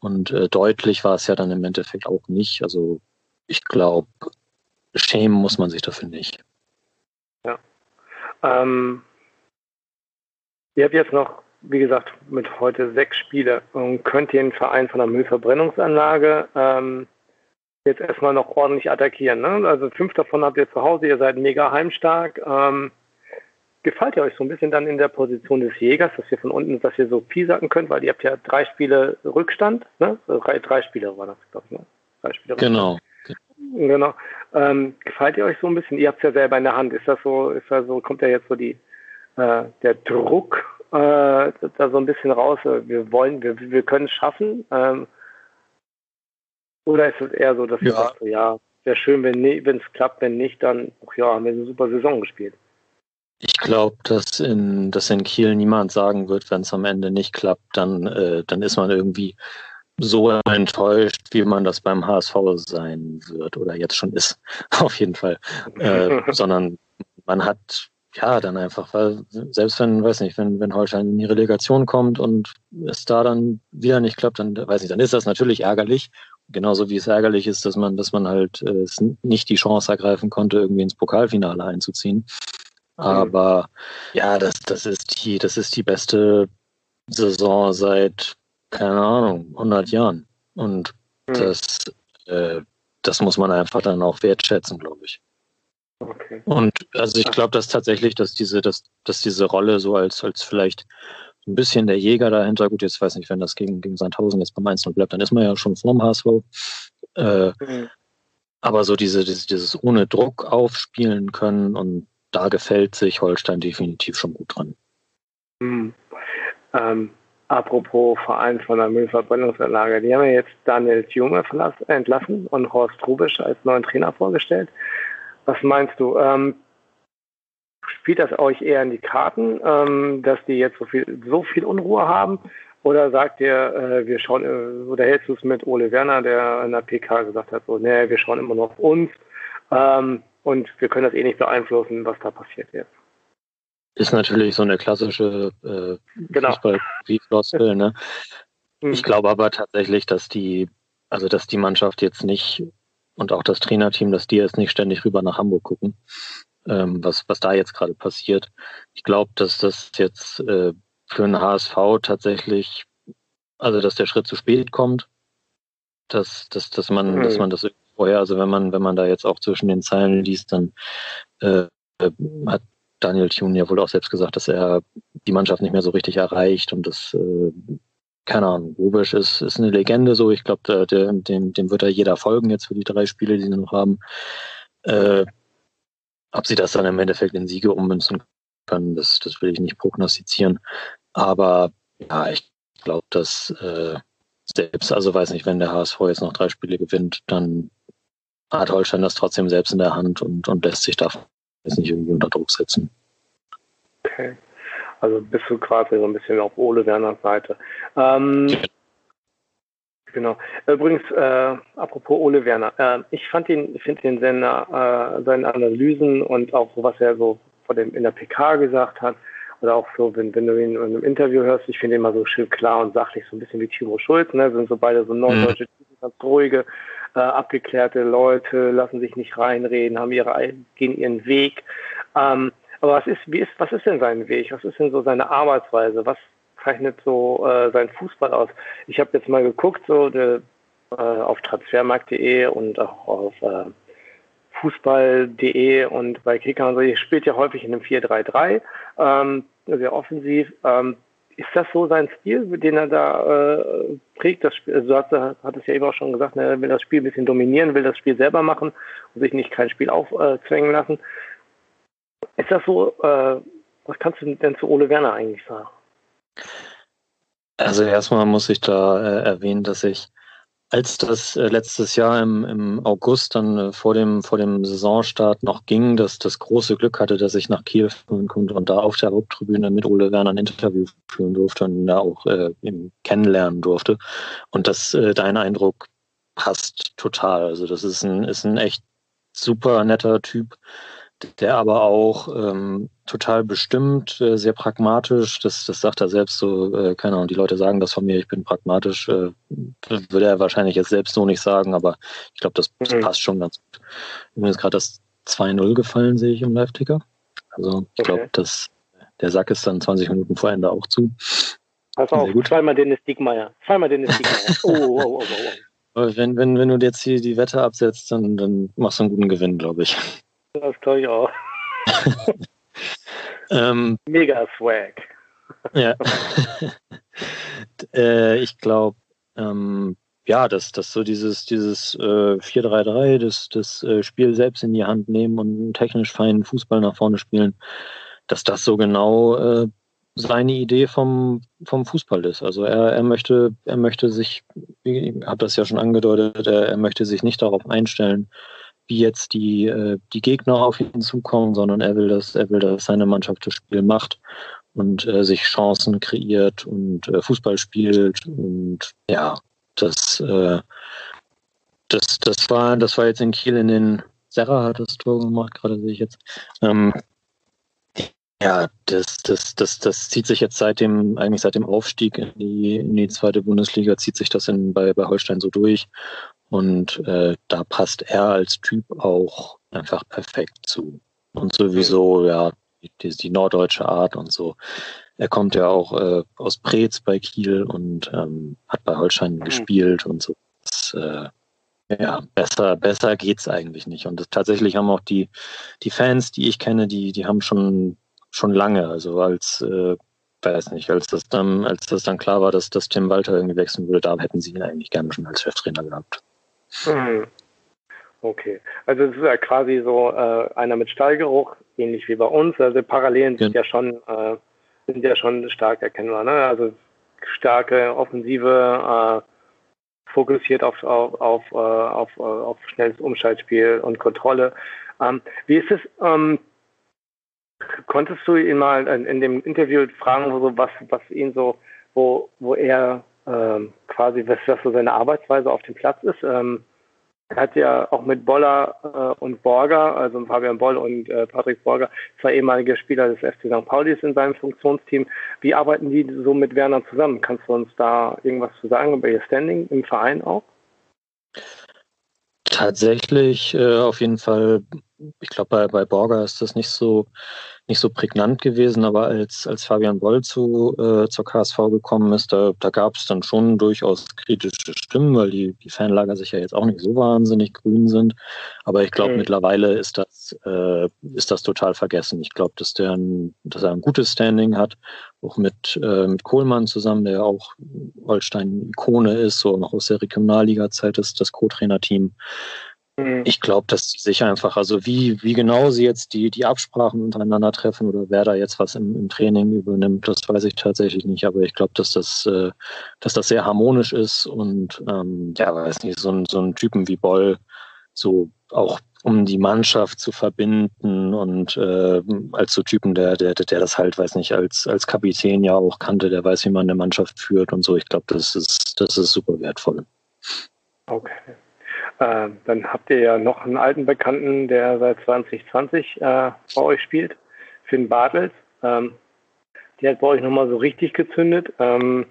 Und äh, deutlich war es ja dann im Endeffekt auch nicht. Also ich glaube, schämen muss man sich dafür nicht. Ja. Ähm, ihr habt jetzt noch wie gesagt, mit heute sechs Spiele und könnt den Verein von der Müllverbrennungsanlage ähm, jetzt erstmal noch ordentlich attackieren. Ne? Also fünf davon habt ihr zu Hause, ihr seid mega heimstark. Ähm, gefällt ihr euch so ein bisschen dann in der Position des Jägers, dass ihr von unten, dass ihr so piesacken könnt, weil ihr habt ja drei Spiele Rückstand, ne? Drei, drei Spiele war das, glaube ich, ne? Drei Spiele genau. Genau. Ähm, gefällt ihr euch so ein bisschen? Ihr habt es ja selber in der Hand. Ist das so, ist das so, kommt ja jetzt so die, äh, der Druck äh, da so ein bisschen raus? Wir wollen, wir, wir können es schaffen. Ähm, oder ist es eher so, dass ja. ihr sagt, ja, wäre schön, wenn es klappt, wenn nicht, dann, ach ja, haben wir eine super Saison gespielt. Ich glaube, dass in, dass in Kiel niemand sagen wird, wenn es am Ende nicht klappt, dann, äh, dann ist man irgendwie so enttäuscht, wie man das beim HSV sein wird oder jetzt schon ist, <laughs> auf jeden Fall. Äh, <laughs> sondern man hat ja dann einfach, weil selbst wenn, weiß nicht, wenn, wenn Holstein in die Relegation kommt und es da dann wieder nicht klappt, dann weiß ich, dann ist das natürlich ärgerlich. Genauso wie es ärgerlich ist, dass man, dass man halt äh, nicht die Chance ergreifen konnte, irgendwie ins Pokalfinale einzuziehen. Mhm. Aber ja, das, das ist die, das ist die beste Saison seit, keine Ahnung, 100 Jahren. Und mhm. das, äh, das muss man einfach dann auch wertschätzen, glaube ich. Okay. Und also ich glaube, dass tatsächlich, dass diese, dass, dass diese Rolle so als, als vielleicht ein bisschen der Jäger dahinter, gut, jetzt weiß nicht, wenn das gegen, gegen Sandhausen jetzt beim 1 bleibt, dann ist man ja schon vorm HSV. Äh, mhm. Aber so diese, dieses, dieses ohne Druck aufspielen können und da gefällt sich Holstein definitiv schon gut dran. Hm. Ähm, apropos Verein von der Müllverbrennungsanlage, die haben ja jetzt Daniel Thume entlassen und Horst Rubisch als neuen Trainer vorgestellt. Was meinst du? Ähm, spielt das euch eher in die Karten, ähm, dass die jetzt so viel, so viel Unruhe haben? Oder sagt ihr, äh, wir schauen, äh, oder hältst du es mit Ole Werner, der in der PK gesagt hat, so, nee, wir schauen immer nur auf uns. Ähm, und wir können das eh nicht beeinflussen, was da passiert jetzt. Ist natürlich so eine klassische äh, genau. Fußball-Floskel, ne? Mhm. Ich glaube aber tatsächlich, dass die, also dass die Mannschaft jetzt nicht und auch das Trainerteam, dass die jetzt nicht ständig rüber nach Hamburg gucken, ähm, was, was da jetzt gerade passiert. Ich glaube, dass das jetzt äh, für einen HSV tatsächlich, also dass der Schritt zu spät kommt, dass, dass, dass man, mhm. dass man das vorher. Also wenn man, wenn man da jetzt auch zwischen den Zeilen liest, dann äh, hat Daniel Thune ja wohl auch selbst gesagt, dass er die Mannschaft nicht mehr so richtig erreicht und das, äh, keine Ahnung, Rubisch ist, ist eine Legende so. Ich glaube, dem, dem wird da jeder folgen jetzt für die drei Spiele, die sie noch haben. Äh, ob sie das dann im Endeffekt in Siege ummünzen können, das, das will ich nicht prognostizieren. Aber ja, ich glaube, dass äh, selbst, also weiß nicht, wenn der HSV jetzt noch drei Spiele gewinnt, dann hat Holstein das trotzdem selbst in der Hand und, und lässt sich da jetzt nicht irgendwie unter Druck setzen. Okay. Also bist du quasi so ein bisschen auf Ole Werners Seite. Ähm, ja. Genau. Übrigens, äh, apropos Ole Werner, äh, ich fand ihn, finde den Sender, äh, seine Analysen und auch so, was er so vor dem in der PK gesagt hat, oder auch so, wenn, wenn du ihn in einem Interview hörst, ich finde ihn immer so schön klar und sachlich, so ein bisschen wie Timo Schulz, ne? Sind so beide so norddeutsche, mhm. ganz ruhige, äh, abgeklärte Leute, lassen sich nicht reinreden, haben ihre, gehen ihren Weg. Ähm, aber was ist, wie ist, was ist denn sein Weg? Was ist denn so seine Arbeitsweise? Was zeichnet so äh, sein Fußball aus? Ich habe jetzt mal geguckt, so de, äh, auf transfermarkt.de und auch auf äh, fußball.de und bei Kicker und so, ihr spielt ja häufig in einem 4-3-3, ähm, sehr offensiv. Ähm, ist das so sein Stil, den er da äh, prägt? Das Spiel, also du hast, hat es ja eben auch schon gesagt, ne, er will das Spiel ein bisschen dominieren, will das Spiel selber machen und sich nicht kein Spiel aufzwängen lassen. Ist das so, äh, was kannst du denn zu Ole Werner eigentlich sagen? Also erstmal muss ich da äh, erwähnen, dass ich als das äh, letztes Jahr im, im August dann äh, vor dem vor dem Saisonstart noch ging, dass das große Glück hatte, dass ich nach Kiel fahren konnte und da auf der Haupttribüne mit Ole Werner ein Interview führen durfte und da auch äh, kennenlernen durfte. Und das äh, dein Eindruck passt total. Also das ist ein ist ein echt super netter Typ, der aber auch ähm, total bestimmt, äh, sehr pragmatisch, das, das sagt er selbst so, äh, keine Ahnung, die Leute sagen das von mir, ich bin pragmatisch, äh, würde er wahrscheinlich jetzt selbst so nicht sagen, aber ich glaube, das, das, mhm. passt schon ganz gut. Mir ist gerade das 2-0 gefallen, sehe ich im Live-Ticker. Also ich glaube, okay. der Sack ist dann 20 Minuten vor Ende auch zu. Pass auf, zweimal Dennis Diekmeyer. Zweimal Dennis Diekmeyer. <laughs> Oh, oh, oh, oh, oh. Wenn, wenn, wenn du jetzt hier die Wette absetzt, dann, dann machst du einen guten Gewinn, glaube ich. Das glaube ich auch. <laughs> ähm, Mega Swag. Ja. <laughs> äh, ich glaube, ähm, ja, dass, dass so dieses, dieses äh, 4-3-3, das, das äh, Spiel selbst in die Hand nehmen und technisch feinen Fußball nach vorne spielen, dass das so genau äh, seine Idee vom, vom Fußball ist. Also er, er möchte, er möchte sich, ich habe das ja schon angedeutet, er, er möchte sich nicht darauf einstellen, wie jetzt die, äh, die Gegner auf ihn zukommen, sondern er will, dass, er will, dass seine Mannschaft das Spiel macht und äh, sich Chancen kreiert und äh, Fußball spielt und ja, das, äh, das, das war, das war jetzt in Kiel in den Serra hat das Tor gemacht, gerade sehe ich jetzt. Ähm, ja, das, das, das, das zieht sich jetzt seit dem, eigentlich seit dem Aufstieg in die, in die zweite Bundesliga, zieht sich das in, bei, bei Holstein so durch. Und äh, da passt er als Typ auch einfach perfekt zu. Und sowieso, ja, die, die norddeutsche Art und so. Er kommt ja auch äh, aus Preetz bei Kiel und ähm, hat bei Holstein mhm. gespielt und so. Das, äh, ja, besser, besser geht's eigentlich nicht. Und das, tatsächlich haben auch die, die Fans, die ich kenne, die, die haben schon, schon lange, also als, äh, weiß nicht, als das dann, als das dann klar war, dass, dass Tim Walter irgendwie wechseln würde, da hätten sie ihn eigentlich gerne schon als Cheftrainer gehabt. Mhm. Okay, also es ist ja quasi so äh, einer mit Stallgeruch, ähnlich wie bei uns. Also Parallelen sind ja, ja schon äh, sind ja schon stark erkennbar. Ne? Also starke Offensive, äh, fokussiert auf, auf, auf, äh, auf, äh, auf schnelles Umschaltspiel und Kontrolle. Ähm, wie ist es, ähm, konntest du ihn mal in, in, dem Interview fragen, wo so was, was ihn so, wo, wo er ähm, quasi, was, was so seine Arbeitsweise auf dem Platz ist? Ähm, er hat ja auch mit Boller äh, und Borger, also Fabian Boll und äh, Patrick Borger, zwei ehemalige Spieler des FC St. Paulis in seinem Funktionsteam. Wie arbeiten die so mit Werner zusammen? Kannst du uns da irgendwas zu sagen über ihr Standing im Verein auch? Tatsächlich äh, auf jeden Fall, ich glaube, bei, bei Borger ist das nicht so nicht so prägnant gewesen, aber als, als Fabian Boll zu, äh, zur KSV gekommen ist, da, da gab es dann schon durchaus kritische Stimmen, weil die, die Fanlager sich ja jetzt auch nicht so wahnsinnig grün sind. Aber ich glaube, mhm. mittlerweile ist das, äh, ist das total vergessen. Ich glaube, dass, der ein, dass er ein gutes Standing hat, auch mit, äh, mit Kohlmann zusammen, der auch Holstein-Ikone ist, so noch aus der Regionalliga-Zeit ist das Co-Trainer-Team. Mhm. Ich glaube, dass sie sich einfach, also wie, wie genau sie jetzt die, die Absprachen untereinander treffen oder wer da jetzt was im, im Training übernimmt, das weiß ich tatsächlich nicht. Aber ich glaube, dass das, äh, dass das sehr harmonisch ist und ähm, ja, weiß nicht, so ein, so ein Typen wie Boll, so auch um die Mannschaft zu verbinden und äh, als so Typen, der, der, der das halt, weiß nicht, als, als Kapitän ja auch kannte, der weiß, wie man eine Mannschaft führt und so. Ich glaube, das ist, das ist super wertvoll. Okay. Äh, dann habt ihr ja noch einen alten Bekannten, der seit 2020 äh, bei euch spielt, Finn Bartels. Ähm, der hat bei euch nochmal so richtig gezündet. Ähm,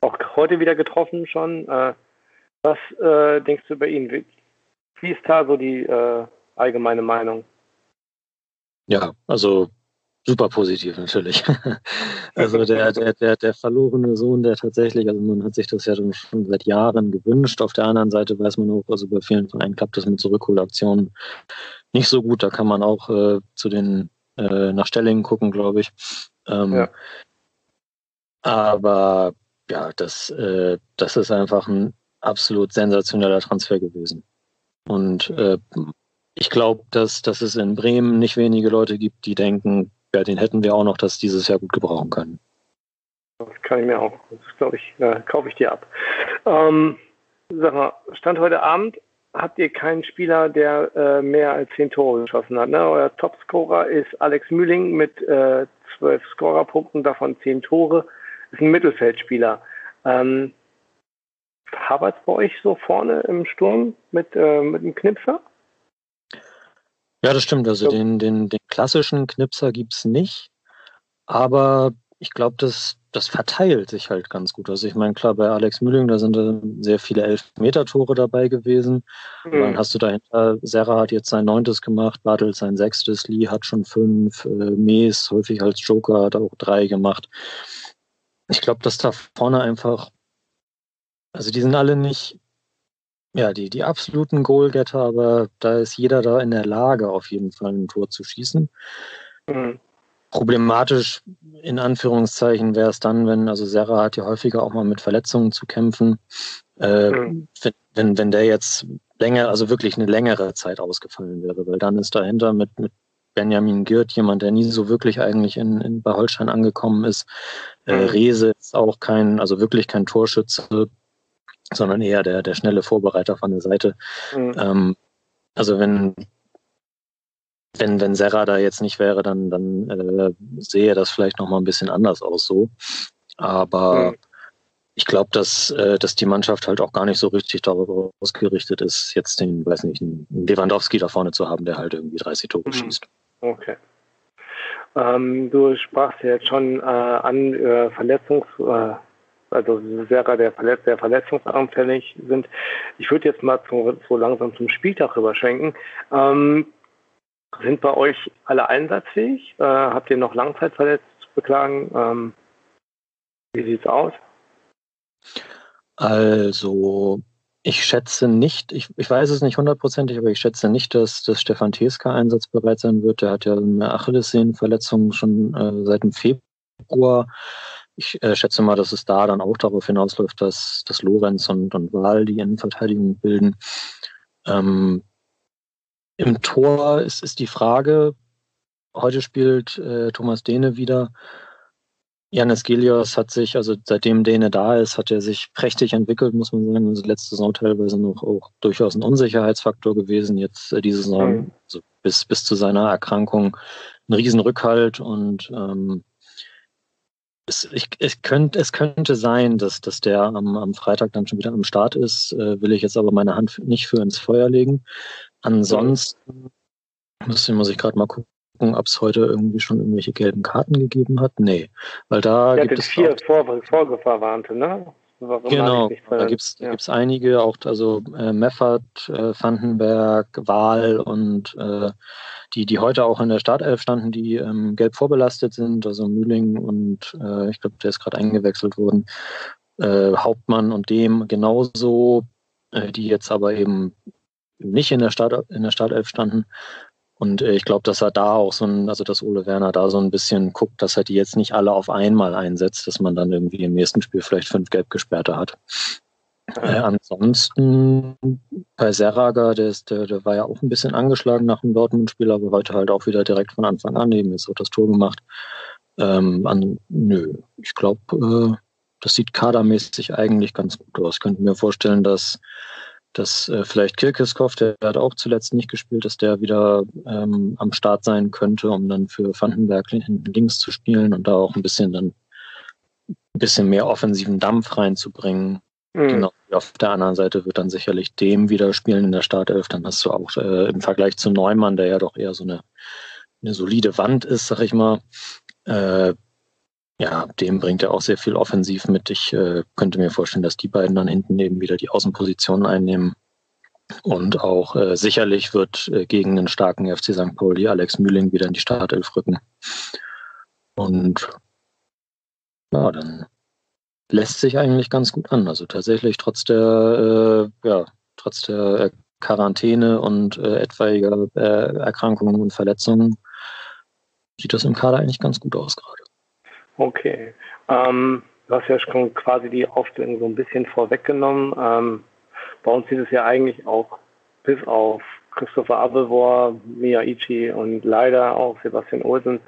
auch heute wieder getroffen schon. Äh, was äh, denkst du über ihn? Wie, ist da so die äh, allgemeine Meinung? Ja, also super positiv natürlich. <laughs> also der, der, der, der verlorene Sohn, der tatsächlich, also man hat sich das ja schon seit Jahren gewünscht. Auf der anderen Seite weiß man auch, also bei vielen Vereinen klappt das mit Zurückholaktionen nicht so gut. Da kann man auch äh, zu den äh, nach Stellingen gucken, glaube ich. Ähm, ja. Aber ja, das, äh, das ist einfach ein absolut sensationeller Transfer gewesen. Und äh, ich glaube, dass, dass es in Bremen nicht wenige Leute gibt, die denken, ja, den hätten wir auch noch das dieses Jahr gut gebrauchen können. Das kann ich mir auch, glaube ich, äh, kaufe ich dir ab. Ähm, sag mal, Stand heute Abend habt ihr keinen Spieler, der äh, mehr als zehn Tore geschossen hat. Ne? Euer Topscorer ist Alex Mühling mit äh, zwölf Scorerpunkten, davon zehn Tore. Ist ein Mittelfeldspieler. Ähm, Habert bei euch so vorne im Sturm mit, äh, mit dem Knipser? Ja, das stimmt. Also den, den, den klassischen Knipser gibt es nicht. Aber ich glaube, dass das verteilt sich halt ganz gut. Also ich meine, klar, bei Alex Mühling, da sind sehr viele Elfmeter-Tore dabei gewesen. Mhm. Dann hast du dahinter, Serra hat jetzt sein neuntes gemacht, Bartels sein sechstes, Lee hat schon fünf, äh, Mees häufig als Joker hat auch drei gemacht. Ich glaube, dass da vorne einfach, also die sind alle nicht, ja, die, die absoluten Goalgetter, aber da ist jeder da in der Lage, auf jeden Fall ein Tor zu schießen. Mhm. Problematisch in Anführungszeichen wäre es dann, wenn, also Serra hat ja häufiger auch mal mit Verletzungen zu kämpfen. Äh, mhm. wenn, wenn der jetzt länger, also wirklich eine längere Zeit ausgefallen wäre, weil dann ist dahinter mit, mit Benjamin Girt jemand, der nie so wirklich eigentlich in, in bei Holstein angekommen ist. Äh, mhm. Rese ist auch kein, also wirklich kein Torschütze, sondern eher der, der schnelle Vorbereiter von der Seite. Mhm. Ähm, also wenn, wenn, wenn Serra da jetzt nicht wäre, dann, dann äh, sehe das vielleicht noch mal ein bisschen anders aus so. Aber mhm. ich glaube, dass, äh, dass die Mannschaft halt auch gar nicht so richtig darauf ausgerichtet ist, jetzt den, weiß nicht, einen Lewandowski da vorne zu haben, der halt irgendwie 30 Tore mhm. schießt. Okay. Ähm, du sprachst ja jetzt schon äh, an äh, Verletzungs, äh, also Serra, der, verletz, der verletzungsanfällig sind. Ich würde jetzt mal zu, so langsam zum Spieltag rüberschenken. Ähm, sind bei euch alle einsatzfähig? Äh, habt ihr noch Langzeitverletzt zu beklagen? Ähm, wie sieht's aus? Also, ich schätze nicht, ich, ich weiß es nicht hundertprozentig, aber ich schätze nicht, dass, dass Stefan Teska einsatzbereit sein wird. Der hat ja eine Achillessehnenverletzung schon äh, seit dem Februar. Ich äh, schätze mal, dass es da dann auch darauf hinausläuft, dass, dass Lorenz und, und Wahl die Innenverteidigung bilden. Ähm, im Tor ist, ist die Frage, heute spielt äh, Thomas Dehne wieder. Janis Gelios hat sich, also seitdem Dehne da ist, hat er sich prächtig entwickelt, muss man sagen. Also letzte Saison teilweise noch auch durchaus ein Unsicherheitsfaktor gewesen. Jetzt äh, diese Saison, mhm. also bis, bis zu seiner Erkrankung, ein Riesenrückhalt und ähm, es, ich, es, könnte, es könnte sein, dass, dass der am, am Freitag dann schon wieder am Start ist, äh, will ich jetzt aber meine Hand nicht für ins Feuer legen. Ansonsten muss, muss ich gerade mal gucken, ob es heute irgendwie schon irgendwelche gelben Karten gegeben hat. Nee, weil da ja, gibt es vier Vor Vorgefahrwarnte, ne? Warum genau, da gibt es ja. gibt's einige, auch also äh, Meffert, äh, Vandenberg, Wahl und äh, die, die heute auch in der Startelf standen, die ähm, gelb vorbelastet sind, also Mühling und äh, ich glaube, der ist gerade eingewechselt worden, äh, Hauptmann und dem genauso, äh, die jetzt aber eben nicht in der, Start, in der Startelf standen. Und äh, ich glaube, dass er da auch so ein, also dass Ole Werner da so ein bisschen guckt, dass er die jetzt nicht alle auf einmal einsetzt, dass man dann irgendwie im nächsten Spiel vielleicht fünf gelb gesperrte hat. Äh, ansonsten bei Serraga, der, ist, der, der war ja auch ein bisschen angeschlagen nach dem Dortmund-Spiel, aber heute halt auch wieder direkt von Anfang an eben jetzt auch das Tor gemacht. Ähm, an, nö, ich glaube, äh, das sieht kadermäßig eigentlich ganz gut aus. Ich könnte mir vorstellen, dass dass äh, vielleicht Kirkiskov, der hat auch zuletzt nicht gespielt, dass der wieder ähm, am Start sein könnte, um dann für Vandenberg hinten links zu spielen und da auch ein bisschen dann ein bisschen mehr offensiven Dampf reinzubringen. Mhm. Genau. Auf der anderen Seite wird dann sicherlich dem wieder spielen in der Startelf. Dann hast du auch äh, im Vergleich zu Neumann, der ja doch eher so eine, eine solide Wand ist, sag ich mal, äh, ja, dem bringt er auch sehr viel offensiv mit. Ich äh, könnte mir vorstellen, dass die beiden dann hinten eben wieder die Außenpositionen einnehmen. Und auch äh, sicherlich wird äh, gegen einen starken FC St. Pauli Alex Mühling wieder in die Startelf rücken. Und ja, dann lässt sich eigentlich ganz gut an. Also tatsächlich trotz der, äh, ja, trotz der Quarantäne und äh, etwaiger äh, Erkrankungen und Verletzungen sieht das im Kader eigentlich ganz gut aus gerade. Okay. Ähm, du hast ja schon quasi die Aufstellung so ein bisschen vorweggenommen. Ähm, bei uns sieht es ja eigentlich auch bis auf Christopher Abelvor, Mia Ichi und leider auch Sebastian Olsen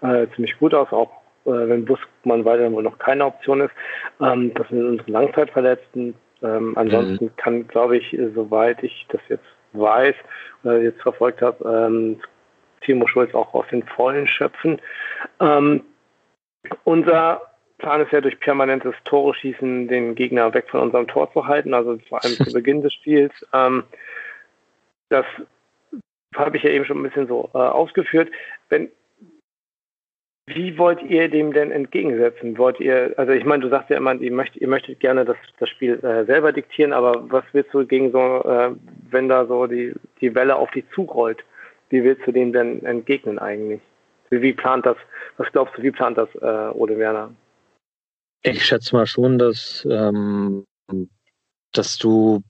äh, ziemlich gut aus, auch äh, wenn Buskmann weiterhin wohl noch keine Option ist. Ähm, das sind unsere Langzeitverletzten. Ähm, ansonsten mhm. kann, glaube ich, soweit ich das jetzt weiß oder jetzt verfolgt habe, ähm, Timo Schulz auch aus den Vollen schöpfen. Ähm, unser Plan ist ja durch permanentes Tore schießen den Gegner weg von unserem Tor zu halten, also vor allem zu <laughs> Beginn des Spiels. Ähm, das habe ich ja eben schon ein bisschen so äh, ausgeführt. Wenn Wie wollt ihr dem denn entgegensetzen? Wollt ihr, also ich meine, du sagst ja immer, ihr möchtet, ihr möchtet gerne das, das Spiel äh, selber diktieren, aber was willst du gegen so, äh, wenn da so die, die Welle auf dich zurollt, wie willst du dem denn entgegnen eigentlich? Wie, plant das, was glaubst du, wie plant das äh, Ole Werner? Ich schätze mal schon, dass, ähm, dass du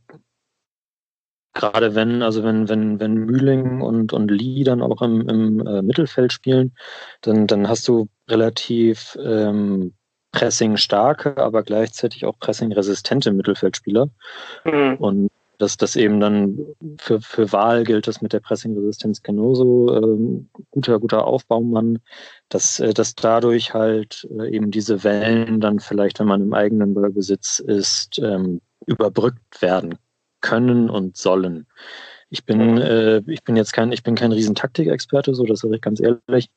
gerade wenn, also wenn, wenn, wenn Mühling und, und Lee dann auch im, im äh, Mittelfeld spielen, dann, dann hast du relativ ähm, Pressing-starke, aber gleichzeitig auch Pressing-resistente Mittelfeldspieler. Mhm. Und dass das eben dann für, für Wahl gilt das mit der Pressing-Resistenz genauso. Ähm, guter, guter Aufbaumann, dass, äh, dass dadurch halt äh, eben diese Wellen dann vielleicht, wenn man im eigenen Besitz ist, ähm, überbrückt werden können und sollen. Ich bin, äh, ich bin jetzt kein, ich bin kein Riesentaktikexperte, so das sage ich ganz ehrlich.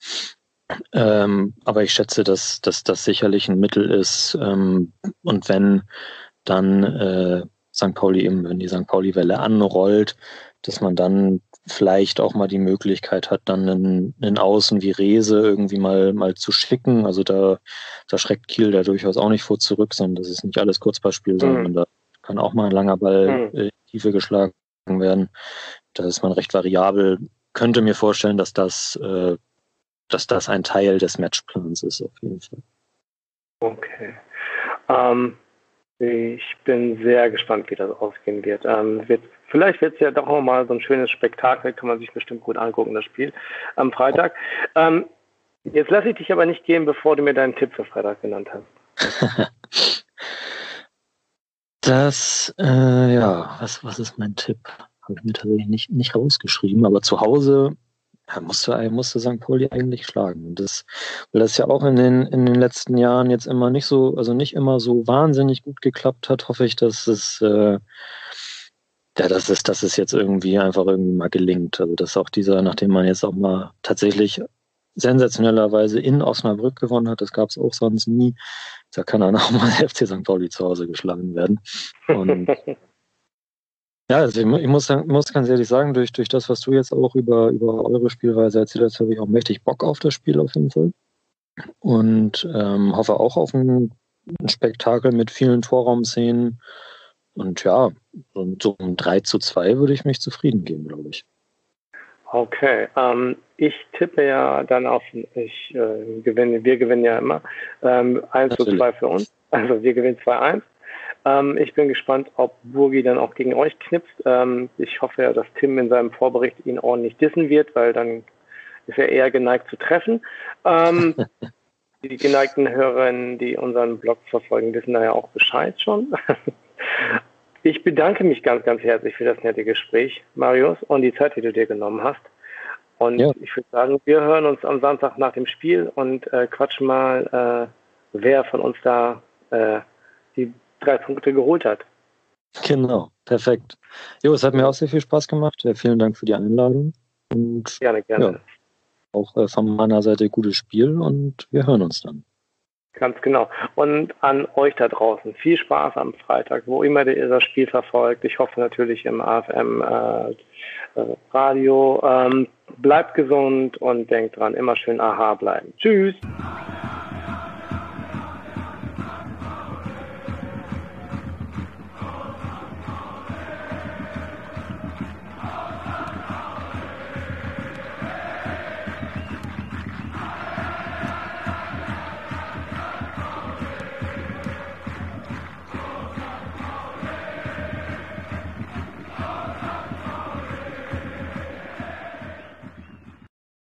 Ähm, aber ich schätze, dass, dass das sicherlich ein Mittel ist. Ähm, und wenn dann äh, St. Pauli eben, wenn die St. Pauli-Welle anrollt, dass man dann vielleicht auch mal die Möglichkeit hat, dann einen, einen Außen wie Rese irgendwie mal, mal zu schicken. Also da, da schreckt Kiel da durchaus auch nicht vor zurück, sondern das ist nicht alles Kurzballspiel, sondern mhm. da kann auch mal ein langer Ball mhm. Tiefe geschlagen werden. Da ist man recht variabel. Könnte mir vorstellen, dass das, äh, dass das ein Teil des Matchplans ist, auf jeden Fall. Okay. Ähm, ich bin sehr gespannt, wie das ausgehen wird. Ähm, wird vielleicht wird es ja doch nochmal so ein schönes Spektakel, kann man sich bestimmt gut angucken, das Spiel am Freitag. Ähm, jetzt lasse ich dich aber nicht gehen, bevor du mir deinen Tipp für Freitag genannt hast. <laughs> Das, äh, ja, was, was ist mein Tipp? Habe ich mir tatsächlich nicht, nicht rausgeschrieben, aber zu Hause ja, musste, musste St. Pauli eigentlich schlagen. Und das, weil das ja auch in den, in den letzten Jahren jetzt immer nicht so, also nicht immer so wahnsinnig gut geklappt hat, hoffe ich, dass es, äh, ja, dass es, dass es jetzt irgendwie einfach irgendwie mal gelingt. Also, dass auch dieser, nachdem man jetzt auch mal tatsächlich sensationellerweise in Osnabrück gewonnen hat. Das gab es auch sonst nie. Da kann dann auch mal <laughs> FC St. Pauli zu Hause geschlagen werden. Und <laughs> ja, also ich, ich muss, muss ganz ehrlich sagen, durch, durch das, was du jetzt auch über, über eure Spielweise erzählt hast, habe ich auch mächtig Bock auf das Spiel auf jeden Fall. Und ähm, hoffe auch auf ein, ein Spektakel mit vielen Torraumszenen. Und ja, so, um 3 zu 2 würde ich mich zufrieden geben, glaube ich. Okay, ähm, ich tippe ja dann auf, ich äh, gewinne, wir gewinnen ja immer, ähm, 1 zu 2 für uns, also wir gewinnen 2-1. Ähm, ich bin gespannt, ob Burgi dann auch gegen euch knipst. Ähm, ich hoffe ja, dass Tim in seinem Vorbericht ihn ordentlich dissen wird, weil dann ist er eher geneigt zu treffen. Ähm, <laughs> die geneigten Hörerinnen, die unseren Blog verfolgen, wissen da ja auch Bescheid schon. <laughs> Ich bedanke mich ganz, ganz herzlich für das nette Gespräch, Marius, und die Zeit, die du dir genommen hast. Und ja. ich würde sagen, wir hören uns am Samstag nach dem Spiel und äh, quatschen mal, äh, wer von uns da äh, die drei Punkte geholt hat. Genau, perfekt. Jo, es hat mir auch sehr viel Spaß gemacht. vielen Dank für die Einladung. Und, gerne, gerne. Ja, auch äh, von meiner Seite gutes Spiel und wir hören uns dann. Ganz genau. Und an euch da draußen viel Spaß am Freitag, wo immer ihr das Spiel verfolgt. Ich hoffe natürlich im AFM äh, äh, Radio. Ähm, bleibt gesund und denkt dran, immer schön aha bleiben. Tschüss.